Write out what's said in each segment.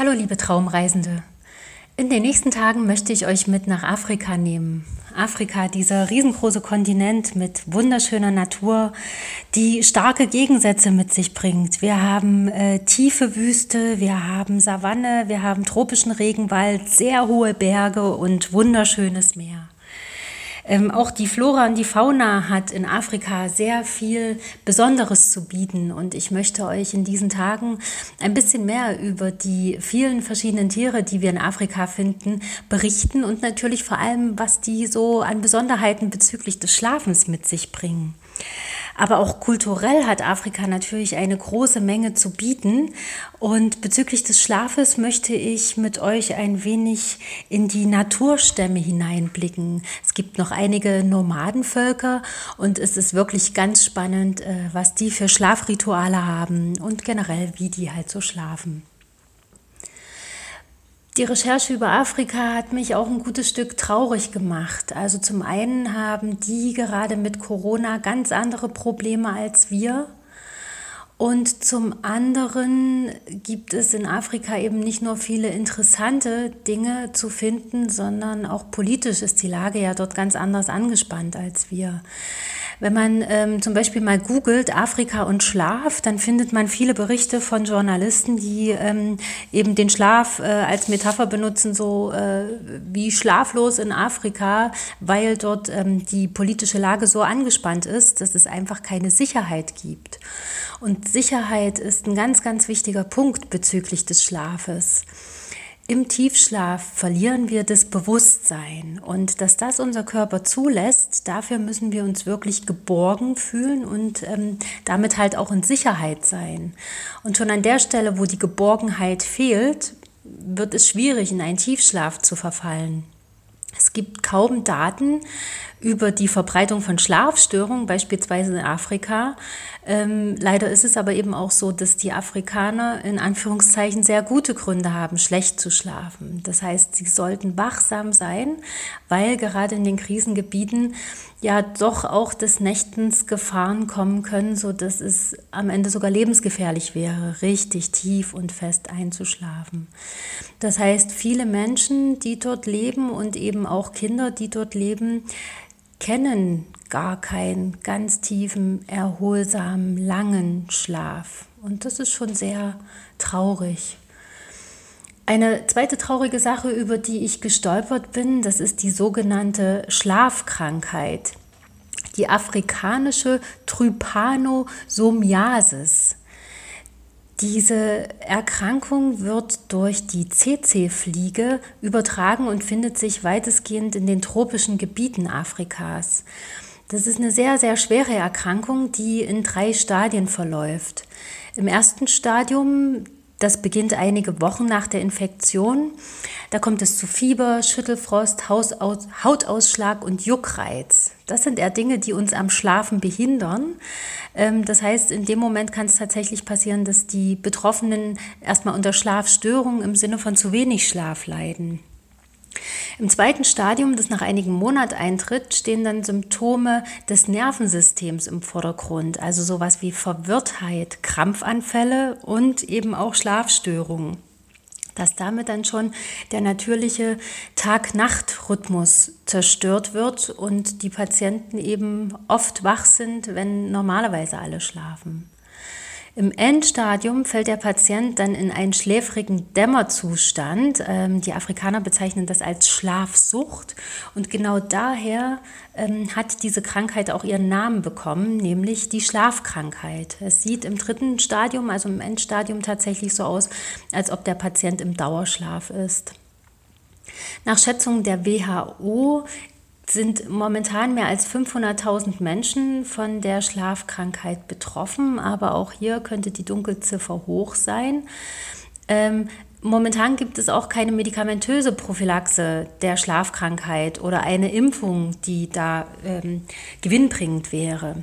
Hallo liebe Traumreisende. In den nächsten Tagen möchte ich euch mit nach Afrika nehmen. Afrika, dieser riesengroße Kontinent mit wunderschöner Natur, die starke Gegensätze mit sich bringt. Wir haben äh, tiefe Wüste, wir haben Savanne, wir haben tropischen Regenwald, sehr hohe Berge und wunderschönes Meer. Ähm, auch die Flora und die Fauna hat in Afrika sehr viel Besonderes zu bieten und ich möchte euch in diesen Tagen ein bisschen mehr über die vielen verschiedenen Tiere, die wir in Afrika finden, berichten und natürlich vor allem, was die so an Besonderheiten bezüglich des Schlafens mit sich bringen. Aber auch kulturell hat Afrika natürlich eine große Menge zu bieten. Und bezüglich des Schlafes möchte ich mit euch ein wenig in die Naturstämme hineinblicken. Es gibt noch einige Nomadenvölker und es ist wirklich ganz spannend, äh, was die für Schlafrituale haben und generell, wie die halt so schlafen. Die Recherche über Afrika hat mich auch ein gutes Stück traurig gemacht. Also zum einen haben die gerade mit Corona ganz andere Probleme als wir. Und zum anderen gibt es in Afrika eben nicht nur viele interessante Dinge zu finden, sondern auch politisch ist die Lage ja dort ganz anders angespannt als wir. Wenn man ähm, zum Beispiel mal googelt Afrika und Schlaf, dann findet man viele Berichte von Journalisten, die ähm, eben den Schlaf äh, als Metapher benutzen, so äh, wie schlaflos in Afrika, weil dort ähm, die politische Lage so angespannt ist, dass es einfach keine Sicherheit gibt. Und Sicherheit ist ein ganz, ganz wichtiger Punkt bezüglich des Schlafes. Im Tiefschlaf verlieren wir das Bewusstsein und dass das unser Körper zulässt, dafür müssen wir uns wirklich geborgen fühlen und ähm, damit halt auch in Sicherheit sein. Und schon an der Stelle, wo die Geborgenheit fehlt, wird es schwierig, in einen Tiefschlaf zu verfallen. Es gibt kaum Daten über die Verbreitung von Schlafstörungen, beispielsweise in Afrika. Ähm, leider ist es aber eben auch so, dass die Afrikaner in Anführungszeichen sehr gute Gründe haben, schlecht zu schlafen. Das heißt, sie sollten wachsam sein, weil gerade in den Krisengebieten ja doch auch des Nächtens Gefahren kommen können, so dass es am Ende sogar lebensgefährlich wäre, richtig tief und fest einzuschlafen. Das heißt, viele Menschen, die dort leben und eben auch Kinder, die dort leben, kennen gar keinen ganz tiefen, erholsamen, langen Schlaf. Und das ist schon sehr traurig. Eine zweite traurige Sache, über die ich gestolpert bin, das ist die sogenannte Schlafkrankheit, die afrikanische Trypanosomiasis. Diese Erkrankung wird durch die CC-Fliege übertragen und findet sich weitestgehend in den tropischen Gebieten Afrikas. Das ist eine sehr, sehr schwere Erkrankung, die in drei Stadien verläuft. Im ersten Stadium das beginnt einige Wochen nach der Infektion. Da kommt es zu Fieber, Schüttelfrost, Hautausschlag und Juckreiz. Das sind eher Dinge, die uns am Schlafen behindern. Ähm, das heißt, in dem Moment kann es tatsächlich passieren, dass die Betroffenen erstmal unter Schlafstörungen im Sinne von zu wenig Schlaf leiden. Im zweiten Stadium, das nach einigen Monaten eintritt, stehen dann Symptome des Nervensystems im Vordergrund, also sowas wie Verwirrtheit, Krampfanfälle und eben auch Schlafstörungen. Dass damit dann schon der natürliche Tag-Nacht-Rhythmus zerstört wird und die Patienten eben oft wach sind, wenn normalerweise alle schlafen. Im Endstadium fällt der Patient dann in einen schläfrigen Dämmerzustand. Ähm, die Afrikaner bezeichnen das als Schlafsucht. Und genau daher ähm, hat diese Krankheit auch ihren Namen bekommen, nämlich die Schlafkrankheit. Es sieht im dritten Stadium, also im Endstadium tatsächlich so aus, als ob der Patient im Dauerschlaf ist. Nach Schätzungen der WHO sind momentan mehr als 500.000 Menschen von der Schlafkrankheit betroffen, aber auch hier könnte die Dunkelziffer hoch sein. Ähm, momentan gibt es auch keine medikamentöse Prophylaxe der Schlafkrankheit oder eine Impfung, die da ähm, gewinnbringend wäre.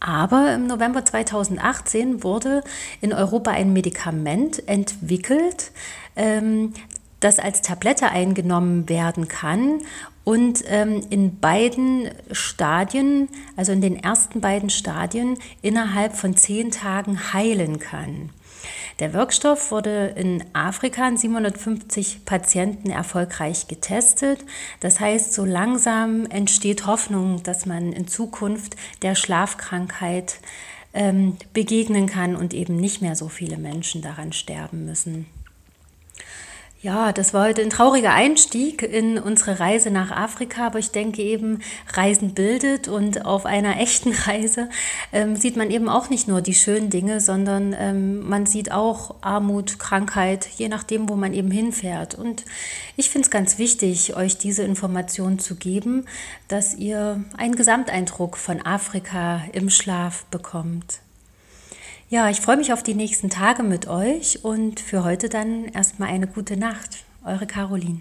Aber im November 2018 wurde in Europa ein Medikament entwickelt, ähm, das als Tablette eingenommen werden kann und ähm, in beiden Stadien, also in den ersten beiden Stadien, innerhalb von zehn Tagen heilen kann. Der Wirkstoff wurde in Afrika an 750 Patienten erfolgreich getestet. Das heißt, so langsam entsteht Hoffnung, dass man in Zukunft der Schlafkrankheit ähm, begegnen kann und eben nicht mehr so viele Menschen daran sterben müssen. Ja, das war heute ein trauriger Einstieg in unsere Reise nach Afrika, aber ich denke eben, Reisen bildet und auf einer echten Reise ähm, sieht man eben auch nicht nur die schönen Dinge, sondern ähm, man sieht auch Armut, Krankheit, je nachdem, wo man eben hinfährt. Und ich finde es ganz wichtig, euch diese Information zu geben, dass ihr einen Gesamteindruck von Afrika im Schlaf bekommt. Ja, ich freue mich auf die nächsten Tage mit euch und für heute dann erstmal eine gute Nacht. Eure Caroline.